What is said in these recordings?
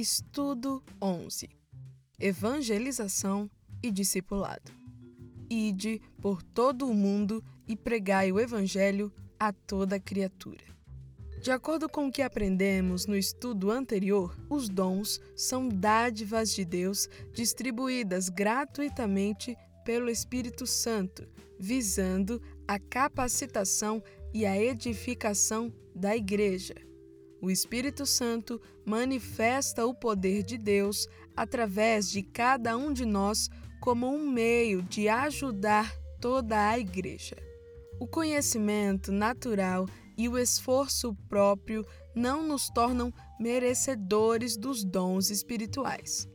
Estudo 11 Evangelização e Discipulado. Ide por todo o mundo e pregai o Evangelho a toda criatura. De acordo com o que aprendemos no estudo anterior, os dons são dádivas de Deus distribuídas gratuitamente pelo Espírito Santo, visando a capacitação e a edificação da Igreja. O Espírito Santo manifesta o poder de Deus através de cada um de nós como um meio de ajudar toda a Igreja. O conhecimento natural e o esforço próprio não nos tornam merecedores dos dons espirituais.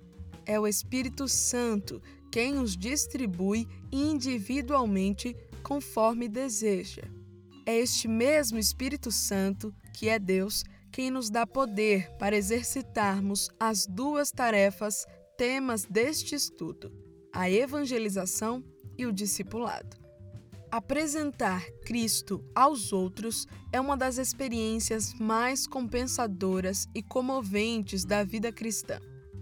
É o Espírito Santo quem os distribui individualmente conforme deseja. É este mesmo Espírito Santo, que é Deus, quem nos dá poder para exercitarmos as duas tarefas temas deste estudo: a evangelização e o discipulado. Apresentar Cristo aos outros é uma das experiências mais compensadoras e comoventes da vida cristã.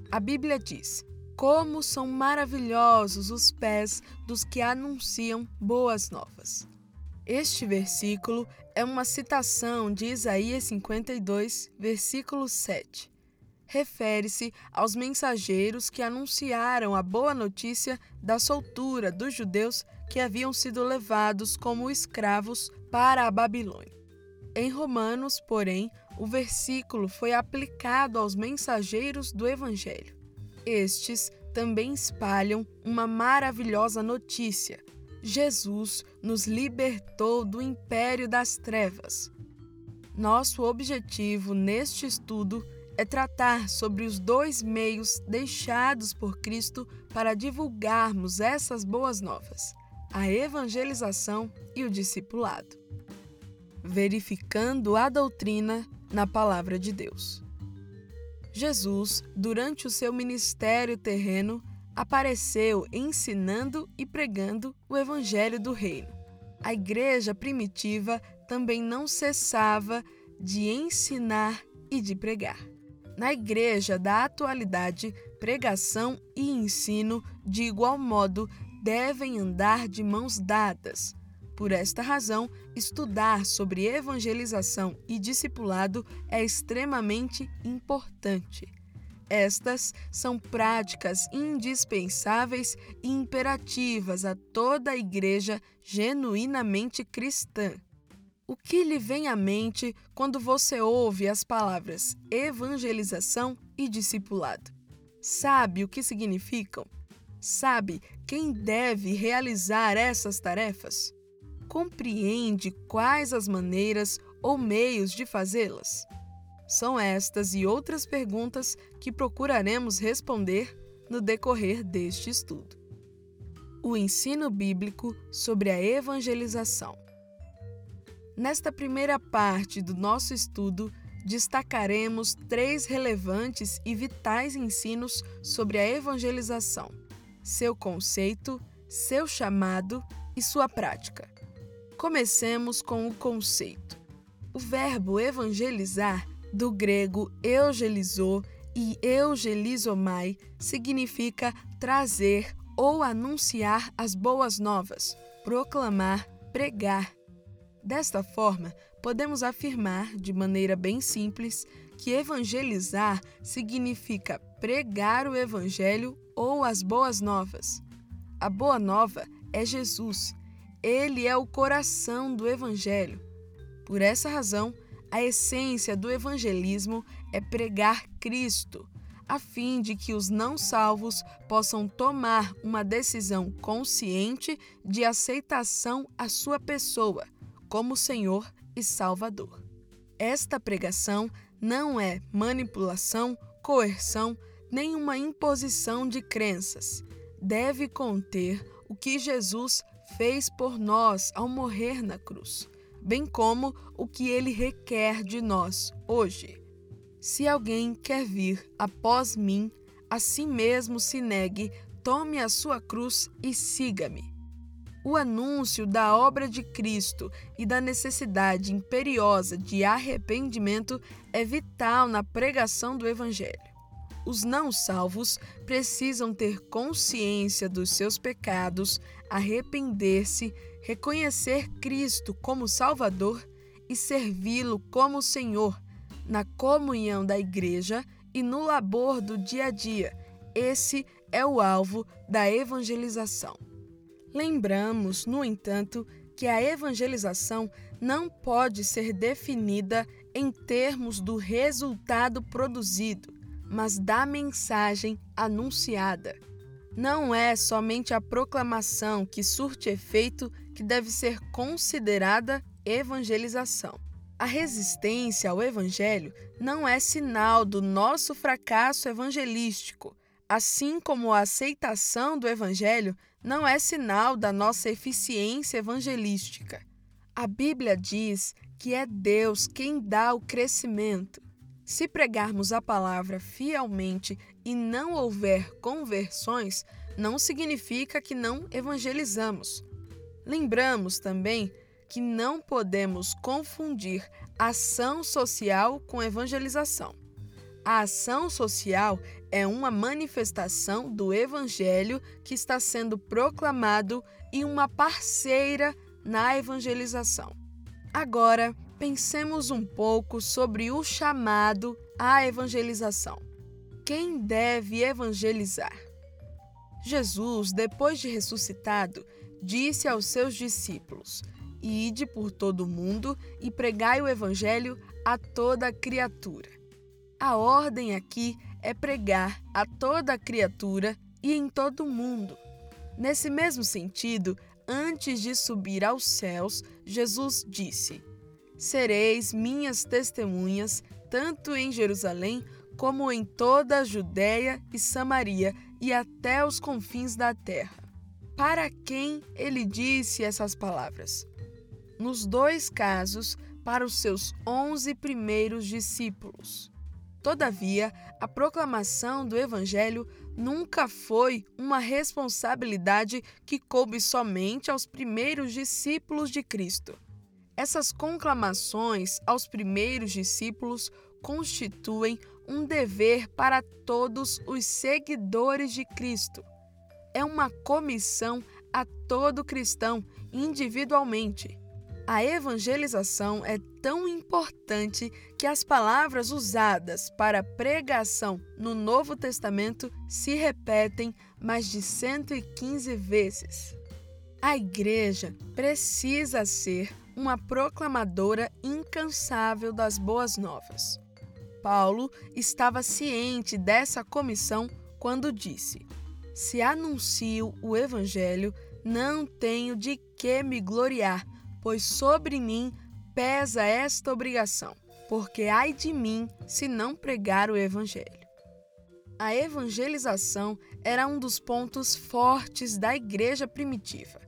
A Bíblia diz: Como são maravilhosos os pés dos que anunciam boas novas. Este versículo é uma citação de Isaías 52, versículo 7. Refere-se aos mensageiros que anunciaram a boa notícia da soltura dos judeus que haviam sido levados como escravos para a Babilônia. Em Romanos, porém, o versículo foi aplicado aos mensageiros do Evangelho. Estes também espalham uma maravilhosa notícia Jesus nos libertou do império das trevas. Nosso objetivo neste estudo é tratar sobre os dois meios deixados por Cristo para divulgarmos essas boas novas: a evangelização e o discipulado, verificando a doutrina na Palavra de Deus. Jesus, durante o seu ministério terreno, apareceu ensinando e pregando o Evangelho do Reino. A igreja primitiva também não cessava de ensinar e de pregar. Na igreja da atualidade, pregação e ensino, de igual modo, devem andar de mãos dadas. Por esta razão, estudar sobre evangelização e discipulado é extremamente importante. Estas são práticas indispensáveis e imperativas a toda a igreja genuinamente cristã. O que lhe vem à mente quando você ouve as palavras evangelização e discipulado? Sabe o que significam? Sabe quem deve realizar essas tarefas? Compreende quais as maneiras ou meios de fazê-las? São estas e outras perguntas que procuraremos responder no decorrer deste estudo. O ensino bíblico sobre a evangelização. Nesta primeira parte do nosso estudo, destacaremos três relevantes e vitais ensinos sobre a evangelização: seu conceito, seu chamado e sua prática. Comecemos com o conceito. O verbo evangelizar do grego eugelizou e eugelizomai significa trazer ou anunciar as boas novas, proclamar, pregar. Desta forma, podemos afirmar, de maneira bem simples, que evangelizar significa pregar o evangelho ou as boas novas. A boa nova é Jesus. Ele é o coração do evangelho. Por essa razão, a essência do evangelismo é pregar Cristo, a fim de que os não salvos possam tomar uma decisão consciente de aceitação à sua pessoa como Senhor e Salvador. Esta pregação não é manipulação, coerção, nem uma imposição de crenças. Deve conter o que Jesus fez por nós ao morrer na cruz bem como o que ele requer de nós hoje. Se alguém quer vir após mim, a si mesmo se negue, tome a sua cruz e siga-me. O anúncio da obra de Cristo e da necessidade imperiosa de arrependimento é vital na pregação do Evangelho. Os não salvos precisam ter consciência dos seus pecados, arrepender-se, reconhecer Cristo como Salvador e servi-lo como Senhor na comunhão da igreja e no labor do dia a dia. Esse é o alvo da evangelização. Lembramos, no entanto, que a evangelização não pode ser definida em termos do resultado produzido, mas da mensagem anunciada. Não é somente a proclamação que surte efeito que deve ser considerada evangelização. A resistência ao Evangelho não é sinal do nosso fracasso evangelístico, assim como a aceitação do Evangelho não é sinal da nossa eficiência evangelística. A Bíblia diz que é Deus quem dá o crescimento. Se pregarmos a palavra fielmente e não houver conversões, não significa que não evangelizamos. Lembramos também que não podemos confundir ação social com evangelização. A ação social é uma manifestação do evangelho que está sendo proclamado e uma parceira na evangelização. Agora, pensemos um pouco sobre o chamado à evangelização. Quem deve evangelizar? Jesus, depois de ressuscitado, disse aos seus discípulos: Ide por todo o mundo e pregai o evangelho a toda criatura. A ordem aqui é pregar a toda criatura e em todo o mundo. Nesse mesmo sentido, antes de subir aos céus, Jesus disse: Sereis minhas testemunhas, tanto em Jerusalém como em toda a Judéia e Samaria e até os confins da terra. Para quem ele disse essas palavras? nos dois casos, para os seus onze primeiros discípulos. Todavia, a proclamação do Evangelho nunca foi uma responsabilidade que coube somente aos primeiros discípulos de Cristo. Essas conclamações aos primeiros discípulos constituem um dever para todos os seguidores de Cristo. É uma comissão a todo cristão individualmente. A evangelização é tão importante que as palavras usadas para pregação no Novo Testamento se repetem mais de 115 vezes. A igreja precisa ser uma proclamadora incansável das boas novas. Paulo estava ciente dessa comissão quando disse: Se anuncio o evangelho, não tenho de que me gloriar pois sobre mim pesa esta obrigação, porque ai de mim se não pregar o Evangelho. A evangelização era um dos pontos fortes da igreja primitiva.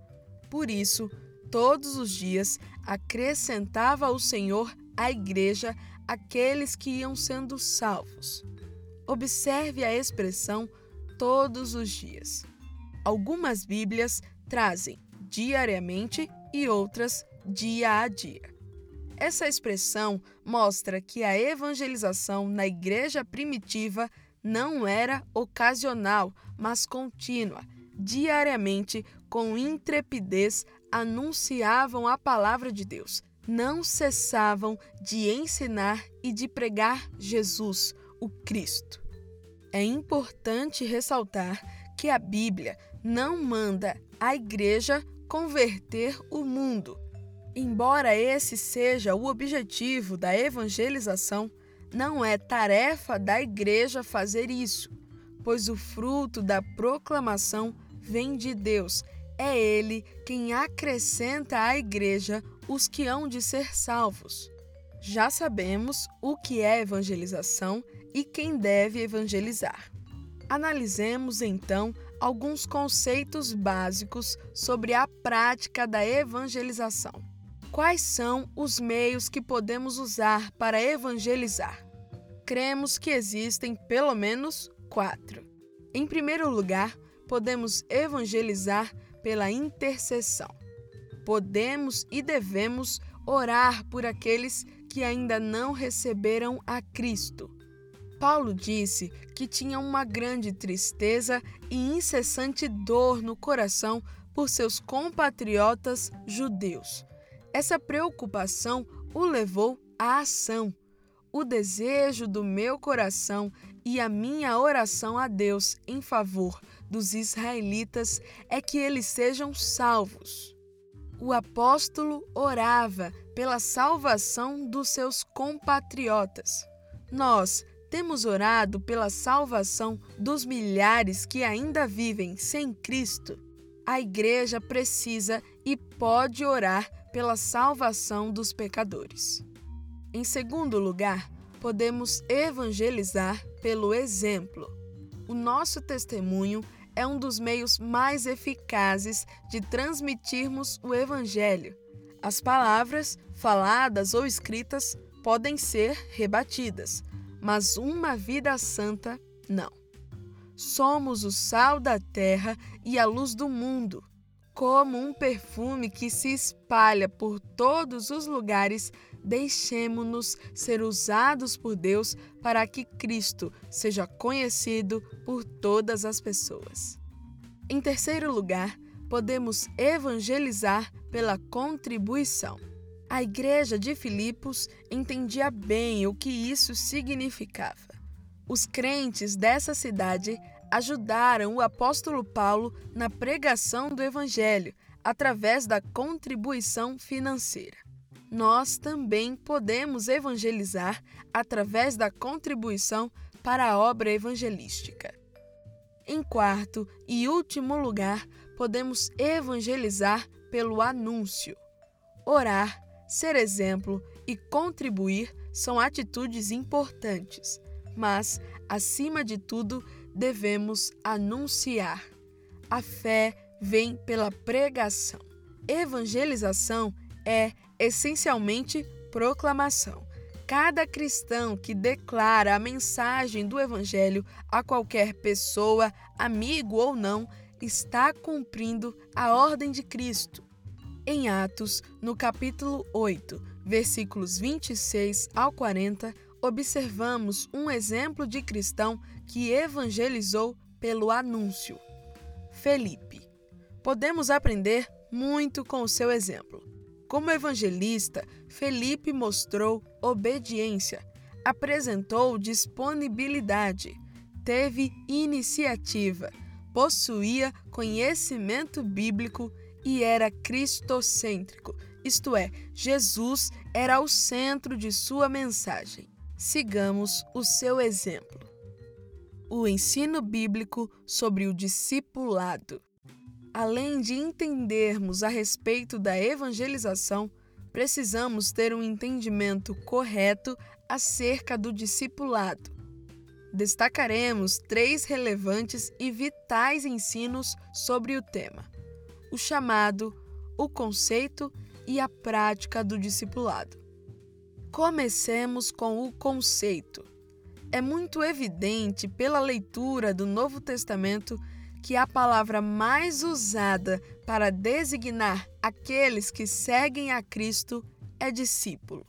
Por isso, todos os dias acrescentava o Senhor à igreja aqueles que iam sendo salvos. Observe a expressão todos os dias. Algumas Bíblias trazem diariamente e outras dia a dia. Essa expressão mostra que a evangelização na igreja primitiva não era ocasional, mas contínua. Diariamente, com intrepidez, anunciavam a palavra de Deus. Não cessavam de ensinar e de pregar Jesus, o Cristo. É importante ressaltar que a Bíblia não manda a igreja converter o mundo. Embora esse seja o objetivo da evangelização, não é tarefa da igreja fazer isso, pois o fruto da proclamação vem de Deus. É Ele quem acrescenta à igreja os que hão de ser salvos. Já sabemos o que é evangelização e quem deve evangelizar. Analisemos então alguns conceitos básicos sobre a prática da evangelização. Quais são os meios que podemos usar para evangelizar? Cremos que existem pelo menos quatro. Em primeiro lugar, podemos evangelizar pela intercessão. Podemos e devemos orar por aqueles que ainda não receberam a Cristo. Paulo disse que tinha uma grande tristeza e incessante dor no coração por seus compatriotas judeus. Essa preocupação o levou à ação. O desejo do meu coração e a minha oração a Deus em favor dos israelitas é que eles sejam salvos. O apóstolo orava pela salvação dos seus compatriotas. Nós temos orado pela salvação dos milhares que ainda vivem sem Cristo. A igreja precisa e pode orar pela salvação dos pecadores. Em segundo lugar, podemos evangelizar pelo exemplo. O nosso testemunho é um dos meios mais eficazes de transmitirmos o Evangelho. As palavras, faladas ou escritas, podem ser rebatidas, mas uma vida santa, não. Somos o sal da terra e a luz do mundo. Como um perfume que se espalha por todos os lugares, deixemo-nos ser usados por Deus para que Cristo seja conhecido por todas as pessoas. Em terceiro lugar, podemos evangelizar pela contribuição. A igreja de Filipos entendia bem o que isso significava. Os crentes dessa cidade ajudaram o apóstolo Paulo na pregação do evangelho através da contribuição financeira. Nós também podemos evangelizar através da contribuição para a obra evangelística. Em quarto e último lugar, podemos evangelizar pelo anúncio. Orar Ser exemplo e contribuir são atitudes importantes, mas, acima de tudo, devemos anunciar. A fé vem pela pregação. Evangelização é essencialmente proclamação. Cada cristão que declara a mensagem do Evangelho a qualquer pessoa, amigo ou não, está cumprindo a ordem de Cristo. Em Atos, no capítulo 8, versículos 26 ao 40, observamos um exemplo de cristão que evangelizou pelo anúncio. Felipe. Podemos aprender muito com o seu exemplo. Como evangelista, Felipe mostrou obediência, apresentou disponibilidade, teve iniciativa, possuía conhecimento bíblico e era cristocêntrico, isto é, Jesus era o centro de sua mensagem. Sigamos o seu exemplo. O ensino bíblico sobre o discipulado. Além de entendermos a respeito da evangelização, precisamos ter um entendimento correto acerca do discipulado. Destacaremos três relevantes e vitais ensinos sobre o tema o chamado, o conceito e a prática do discipulado. Comecemos com o conceito. É muito evidente pela leitura do Novo Testamento que a palavra mais usada para designar aqueles que seguem a Cristo é discípulo.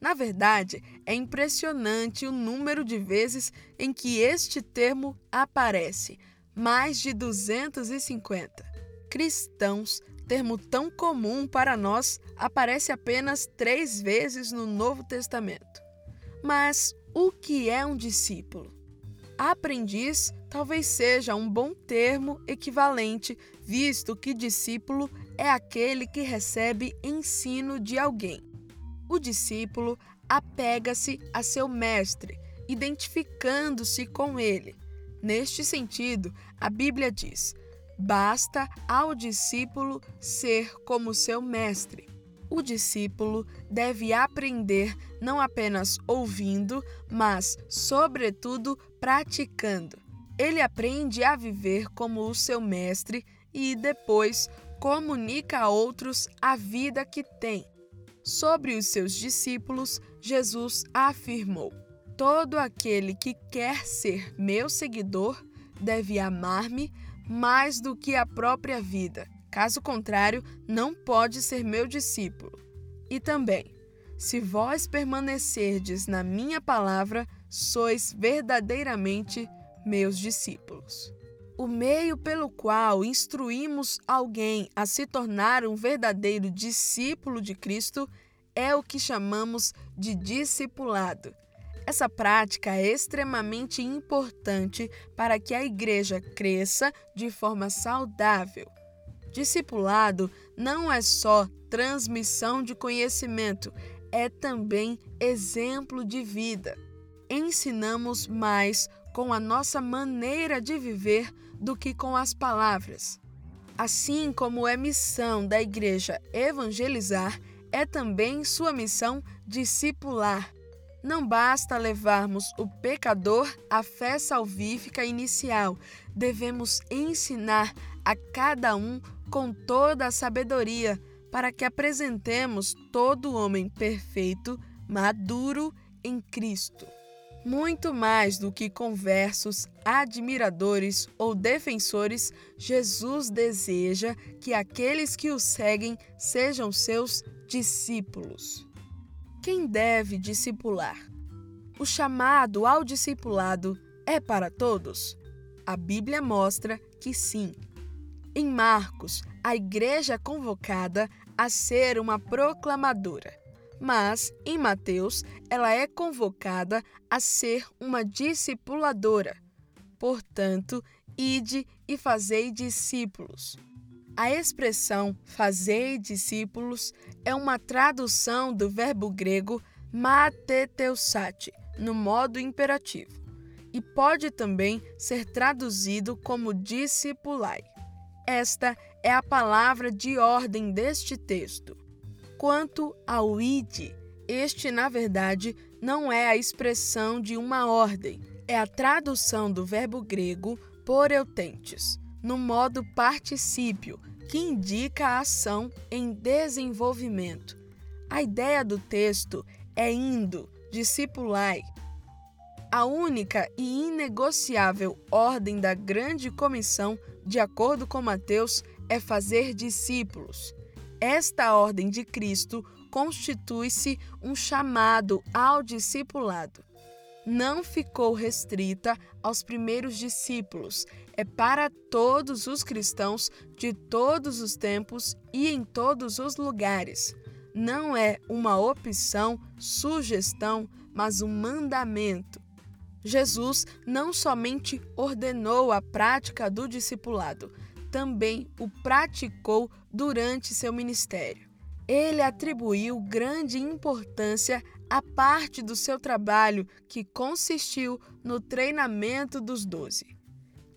Na verdade, é impressionante o número de vezes em que este termo aparece mais de 250 cristãos, termo tão comum para nós, aparece apenas três vezes no Novo Testamento. Mas o que é um discípulo? Aprendiz talvez seja um bom termo equivalente, visto que discípulo é aquele que recebe ensino de alguém. O discípulo apega-se a seu mestre, identificando-se com ele. Neste sentido, a Bíblia diz: Basta ao discípulo ser como seu mestre. O discípulo deve aprender não apenas ouvindo, mas, sobretudo, praticando. Ele aprende a viver como o seu mestre e depois comunica a outros a vida que tem. Sobre os seus discípulos, Jesus afirmou: Todo aquele que quer ser meu seguidor deve amar-me mais do que a própria vida. Caso contrário, não pode ser meu discípulo. E também, se vós permanecerdes na minha palavra, sois verdadeiramente meus discípulos. O meio pelo qual instruímos alguém a se tornar um verdadeiro discípulo de Cristo é o que chamamos de discipulado. Essa prática é extremamente importante para que a igreja cresça de forma saudável. Discipulado não é só transmissão de conhecimento, é também exemplo de vida. Ensinamos mais com a nossa maneira de viver do que com as palavras. Assim como é missão da igreja evangelizar, é também sua missão discipular. Não basta levarmos o pecador à fé salvífica inicial, devemos ensinar a cada um com toda a sabedoria, para que apresentemos todo homem perfeito, maduro em Cristo. Muito mais do que conversos, admiradores ou defensores, Jesus deseja que aqueles que o seguem sejam seus discípulos. Quem deve discipular? O chamado ao discipulado é para todos? A Bíblia mostra que sim. Em Marcos, a igreja é convocada a ser uma proclamadora, mas em Mateus, ela é convocada a ser uma discipuladora. Portanto, ide e fazei discípulos. A expressão fazei discípulos é uma tradução do verbo grego mateteusate, no modo imperativo, e pode também ser traduzido como discipulai. Esta é a palavra de ordem deste texto. Quanto ao id, este, na verdade, não é a expressão de uma ordem, é a tradução do verbo grego por eutentes, no modo particípio, que indica a ação em desenvolvimento. A ideia do texto é indo, discipulai, a única e inegociável ordem da grande comissão, de acordo com Mateus, é fazer discípulos. Esta ordem de Cristo constitui-se um chamado ao discipulado. Não ficou restrita aos primeiros discípulos, é para todos os cristãos de todos os tempos e em todos os lugares. Não é uma opção, sugestão, mas um mandamento. Jesus não somente ordenou a prática do discipulado, também o praticou durante seu ministério. Ele atribuiu grande importância à parte do seu trabalho que consistiu no treinamento dos doze.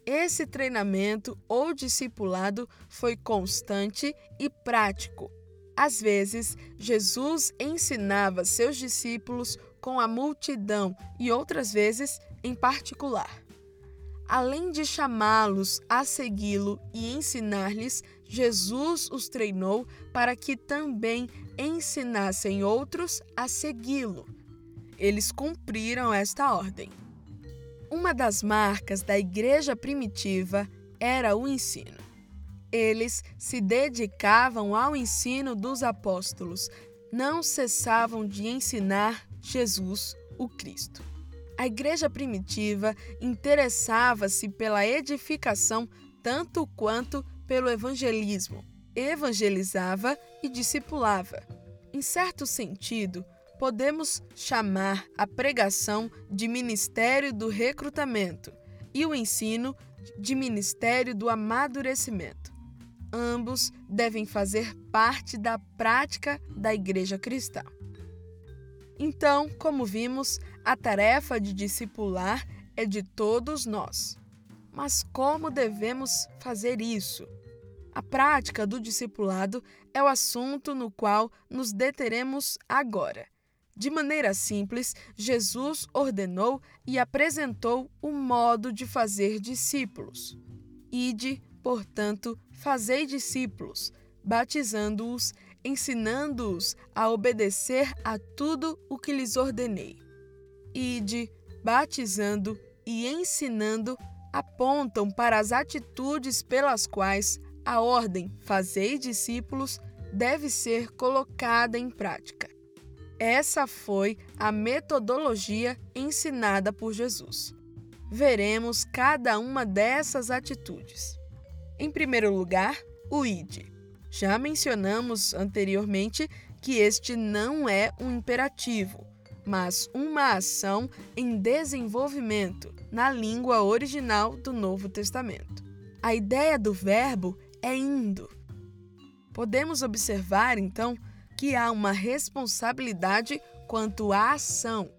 Esse treinamento ou discipulado foi constante e prático. Às vezes, Jesus ensinava seus discípulos com a multidão e outras vezes em particular. Além de chamá-los a segui-lo e ensinar-lhes, Jesus os treinou para que também ensinassem outros a segui-lo. Eles cumpriram esta ordem. Uma das marcas da igreja primitiva era o ensino. Eles se dedicavam ao ensino dos apóstolos, não cessavam de ensinar Jesus, o Cristo. A igreja primitiva interessava-se pela edificação tanto quanto pelo evangelismo. Evangelizava e discipulava. Em certo sentido, podemos chamar a pregação de ministério do recrutamento e o ensino de ministério do amadurecimento. Ambos devem fazer parte da prática da igreja cristã. Então, como vimos, a tarefa de discipular é de todos nós. Mas como devemos fazer isso? A prática do discipulado é o assunto no qual nos deteremos agora. De maneira simples, Jesus ordenou e apresentou o modo de fazer discípulos. Ide, portanto, fazei discípulos, batizando-os ensinando-os a obedecer a tudo o que lhes ordenei. Ide, batizando e ensinando apontam para as atitudes pelas quais a ordem Fazei discípulos deve ser colocada em prática. Essa foi a metodologia ensinada por Jesus. Veremos cada uma dessas atitudes. Em primeiro lugar, o ID. Já mencionamos anteriormente que este não é um imperativo, mas uma ação em desenvolvimento na língua original do Novo Testamento. A ideia do verbo é indo. Podemos observar, então, que há uma responsabilidade quanto à ação.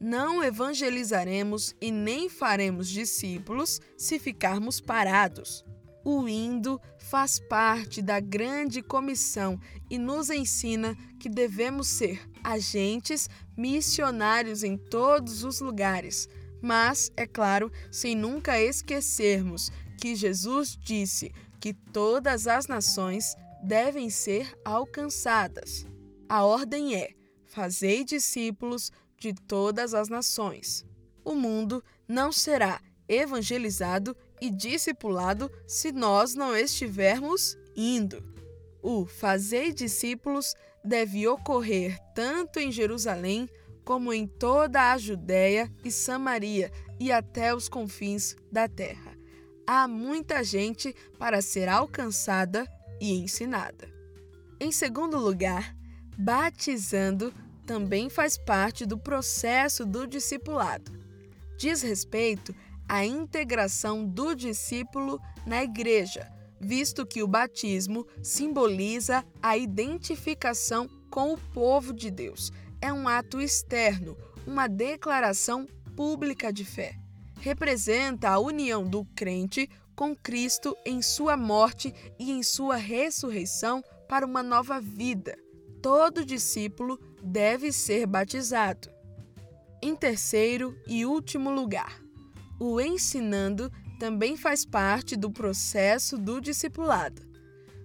Não evangelizaremos e nem faremos discípulos se ficarmos parados. O indo faz parte da grande comissão e nos ensina que devemos ser agentes missionários em todos os lugares, mas, é claro, sem nunca esquecermos que Jesus disse que todas as nações devem ser alcançadas. A ordem é: fazei discípulos de todas as nações. O mundo não será evangelizado e discipulado se nós não estivermos indo. O fazei discípulos deve ocorrer tanto em Jerusalém como em toda a Judéia e Samaria e até os confins da terra. Há muita gente para ser alcançada e ensinada. Em segundo lugar, batizando também faz parte do processo do discipulado. Diz respeito à integração do discípulo na igreja, visto que o batismo simboliza a identificação com o povo de Deus. É um ato externo, uma declaração pública de fé. Representa a união do crente com Cristo em sua morte e em sua ressurreição para uma nova vida. Todo discípulo deve ser batizado. Em terceiro e último lugar, o ensinando também faz parte do processo do discipulado.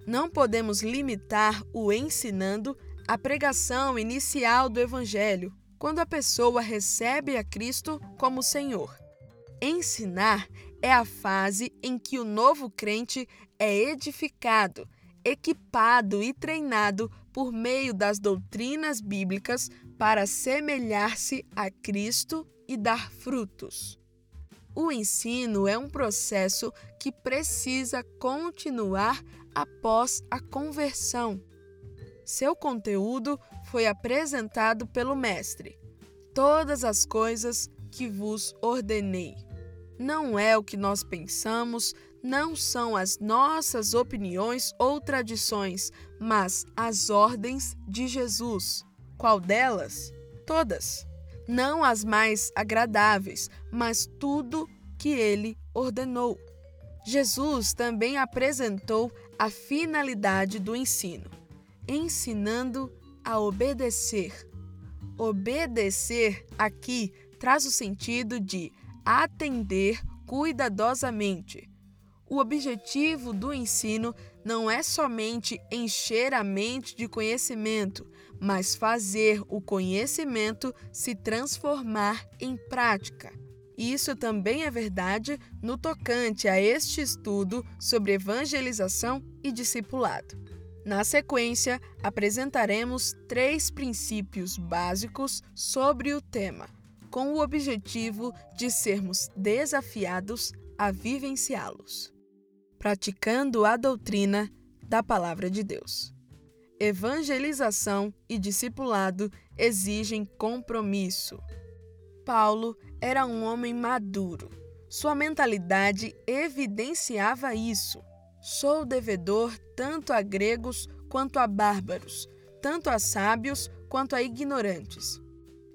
Não podemos limitar o ensinando à pregação inicial do Evangelho, quando a pessoa recebe a Cristo como Senhor. Ensinar é a fase em que o novo crente é edificado, equipado e treinado por meio das doutrinas bíblicas para semelhar-se a Cristo e dar frutos. O ensino é um processo que precisa continuar após a conversão. Seu conteúdo foi apresentado pelo Mestre. Todas as coisas que vos ordenei não é o que nós pensamos, não são as nossas opiniões ou tradições, mas as ordens de Jesus. Qual delas? Todas. Não as mais agradáveis, mas tudo que ele ordenou. Jesus também apresentou a finalidade do ensino, ensinando a obedecer. Obedecer aqui traz o sentido de atender cuidadosamente. O objetivo do ensino não é somente encher a mente de conhecimento, mas fazer o conhecimento se transformar em prática. Isso também é verdade no tocante a este estudo sobre evangelização e discipulado. Na sequência, apresentaremos três princípios básicos sobre o tema com o objetivo de sermos desafiados a vivenciá-los, praticando a doutrina da Palavra de Deus. Evangelização e discipulado exigem compromisso. Paulo era um homem maduro. Sua mentalidade evidenciava isso. Sou devedor tanto a gregos quanto a bárbaros, tanto a sábios quanto a ignorantes.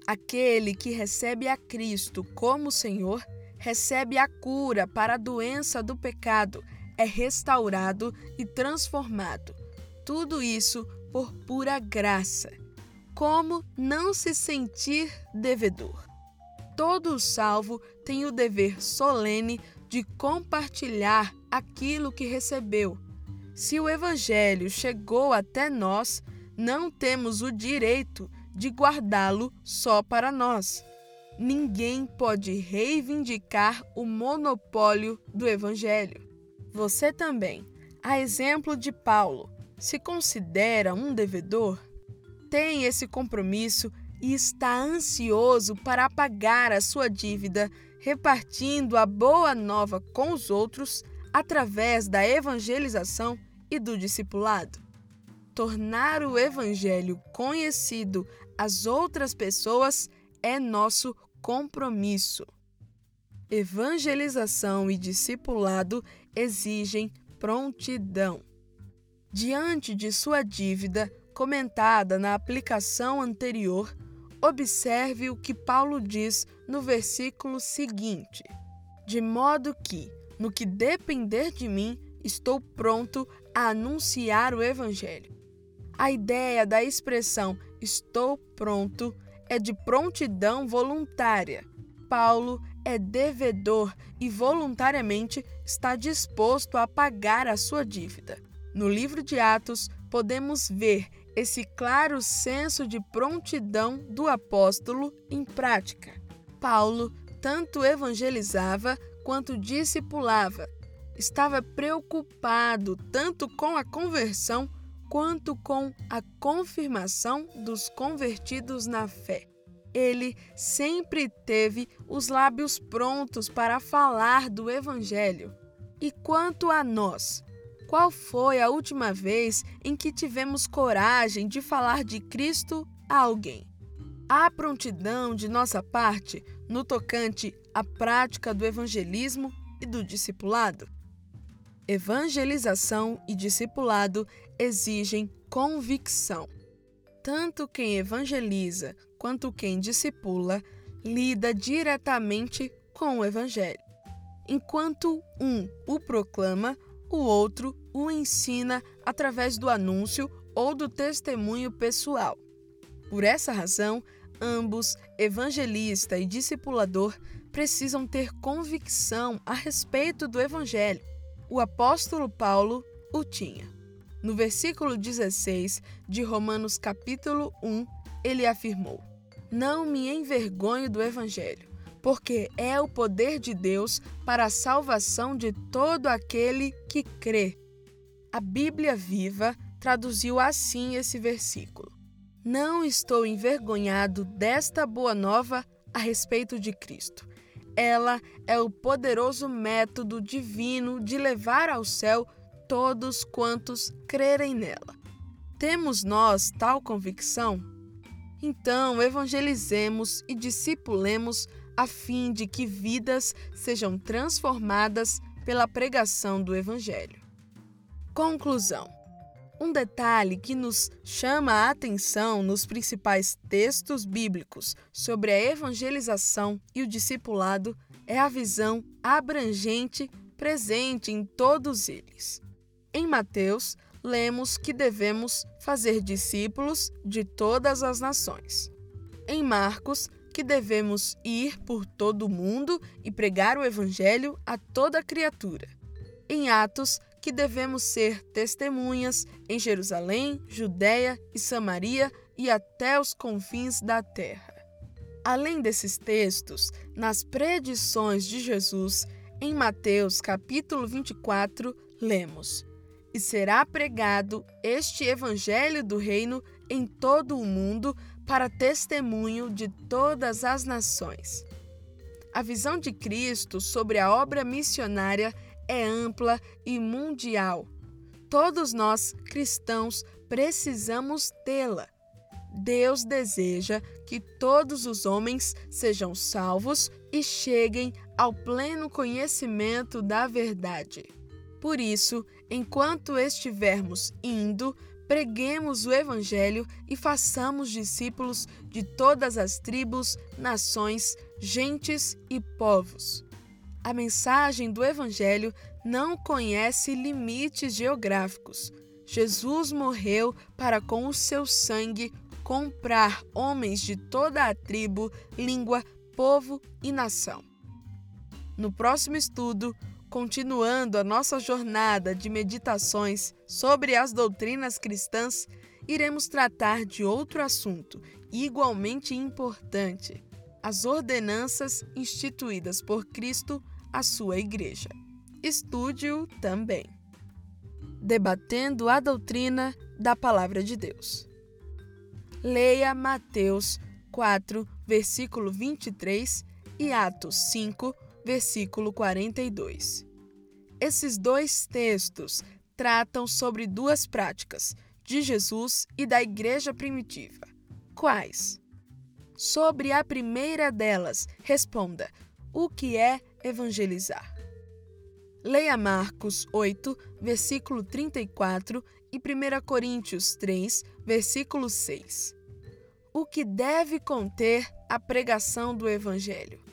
Aquele que recebe a Cristo como Senhor recebe a cura para a doença do pecado, é restaurado e transformado. Tudo isso por pura graça. Como não se sentir devedor? Todo salvo tem o dever solene de compartilhar aquilo que recebeu. Se o Evangelho chegou até nós, não temos o direito de guardá-lo só para nós. Ninguém pode reivindicar o monopólio do Evangelho. Você também, a exemplo de Paulo, se considera um devedor? tem esse compromisso e está ansioso para apagar a sua dívida, repartindo a boa nova com os outros através da evangelização e do discipulado. Tornar o evangelho conhecido às outras pessoas é nosso compromisso. Evangelização e discipulado exigem prontidão. Diante de sua dívida, comentada na aplicação anterior, observe o que Paulo diz no versículo seguinte: De modo que, no que depender de mim, estou pronto a anunciar o Evangelho. A ideia da expressão estou pronto é de prontidão voluntária. Paulo é devedor e voluntariamente está disposto a pagar a sua dívida. No livro de Atos, podemos ver esse claro senso de prontidão do apóstolo em prática. Paulo tanto evangelizava quanto discipulava. Estava preocupado tanto com a conversão quanto com a confirmação dos convertidos na fé. Ele sempre teve os lábios prontos para falar do Evangelho. E quanto a nós, qual foi a última vez em que tivemos coragem de falar de Cristo a alguém? Há prontidão de nossa parte no tocante à prática do evangelismo e do discipulado? Evangelização e discipulado exigem convicção. Tanto quem evangeliza quanto quem discipula lida diretamente com o Evangelho. Enquanto um o proclama, o outro o ensina através do anúncio ou do testemunho pessoal. Por essa razão, ambos, evangelista e discipulador, precisam ter convicção a respeito do Evangelho. O apóstolo Paulo o tinha. No versículo 16 de Romanos capítulo 1, ele afirmou: Não me envergonho do Evangelho porque é o poder de Deus para a salvação de todo aquele que crê. A Bíblia Viva traduziu assim esse versículo: Não estou envergonhado desta boa nova a respeito de Cristo. Ela é o poderoso método divino de levar ao céu todos quantos crerem nela. Temos nós tal convicção? Então, evangelizemos e discipulemos a fim de que vidas sejam transformadas pela pregação do Evangelho. Conclusão: um detalhe que nos chama a atenção nos principais textos bíblicos sobre a evangelização e o discipulado é a visão abrangente presente em todos eles. Em Mateus, lemos que devemos fazer discípulos de todas as nações. Em Marcos, que devemos ir por todo o mundo e pregar o Evangelho a toda criatura. Em Atos, que devemos ser testemunhas em Jerusalém, Judéia e Samaria e até os confins da terra. Além desses textos, nas predições de Jesus, em Mateus capítulo 24, lemos: E será pregado este evangelho do reino em todo o mundo para testemunho de todas as nações. A visão de Cristo sobre a obra missionária é ampla e mundial. Todos nós, cristãos, precisamos tê-la. Deus deseja que todos os homens sejam salvos e cheguem ao pleno conhecimento da verdade. Por isso, enquanto estivermos indo, preguemos o Evangelho e façamos discípulos de todas as tribos, nações, gentes e povos. A mensagem do Evangelho não conhece limites geográficos. Jesus morreu para, com o seu sangue, comprar homens de toda a tribo, língua, povo e nação. No próximo estudo, Continuando a nossa jornada de meditações sobre as doutrinas cristãs, iremos tratar de outro assunto igualmente importante: as ordenanças instituídas por Cristo à sua Igreja. Estude-o também. Debatendo a doutrina da Palavra de Deus. Leia Mateus 4, versículo 23 e Atos 5, versículo 42. Esses dois textos tratam sobre duas práticas de Jesus e da igreja primitiva. Quais? Sobre a primeira delas, responda: o que é evangelizar? Leia Marcos 8, versículo 34 e 1 Coríntios 3, versículo 6. O que deve conter a pregação do Evangelho?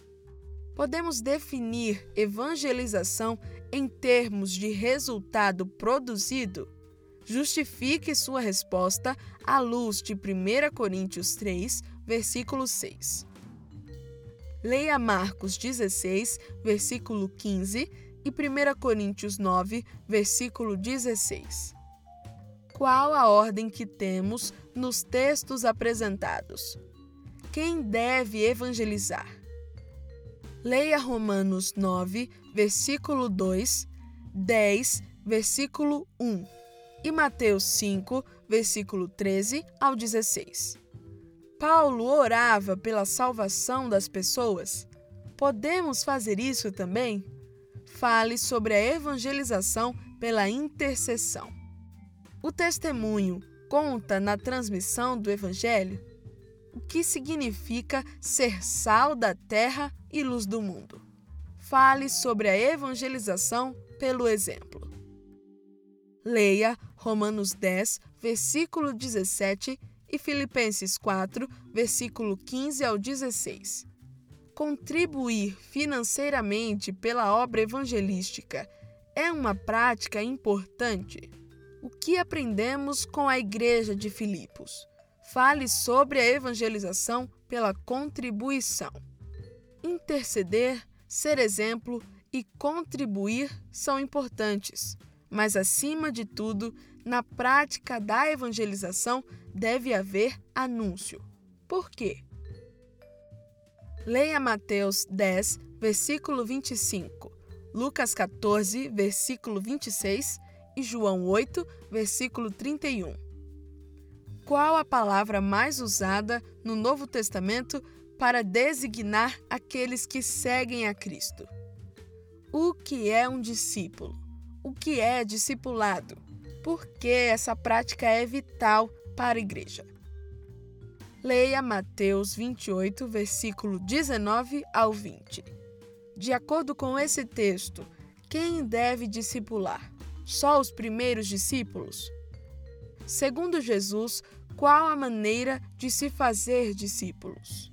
Podemos definir evangelização em termos de resultado produzido? Justifique sua resposta à luz de 1 Coríntios 3, versículo 6. Leia Marcos 16, versículo 15 e 1 Coríntios 9, versículo 16. Qual a ordem que temos nos textos apresentados? Quem deve evangelizar? Leia Romanos 9, versículo 2, 10, versículo 1 e Mateus 5, versículo 13 ao 16. Paulo orava pela salvação das pessoas. Podemos fazer isso também? fale sobre a evangelização pela intercessão. O testemunho conta na transmissão do Evangelho o que significa ser sal da terra e luz do mundo. Fale sobre a evangelização pelo exemplo. Leia Romanos 10, versículo 17 e Filipenses 4, versículo 15 ao 16 contribuir financeiramente pela obra evangelística é uma prática importante? O que aprendemos com a Igreja de Filipos? Fale sobre a evangelização pela contribuição. Interceder, ser exemplo e contribuir são importantes, mas acima de tudo, na prática da evangelização deve haver anúncio. Por quê? Leia Mateus 10, versículo 25, Lucas 14, versículo 26 e João 8, versículo 31. Qual a palavra mais usada no Novo Testamento para designar aqueles que seguem a Cristo? O que é um discípulo? O que é discipulado? Por que essa prática é vital para a igreja? Leia Mateus 28, versículo 19 ao 20. De acordo com esse texto, quem deve discipular? Só os primeiros discípulos? Segundo Jesus, qual a maneira de se fazer discípulos?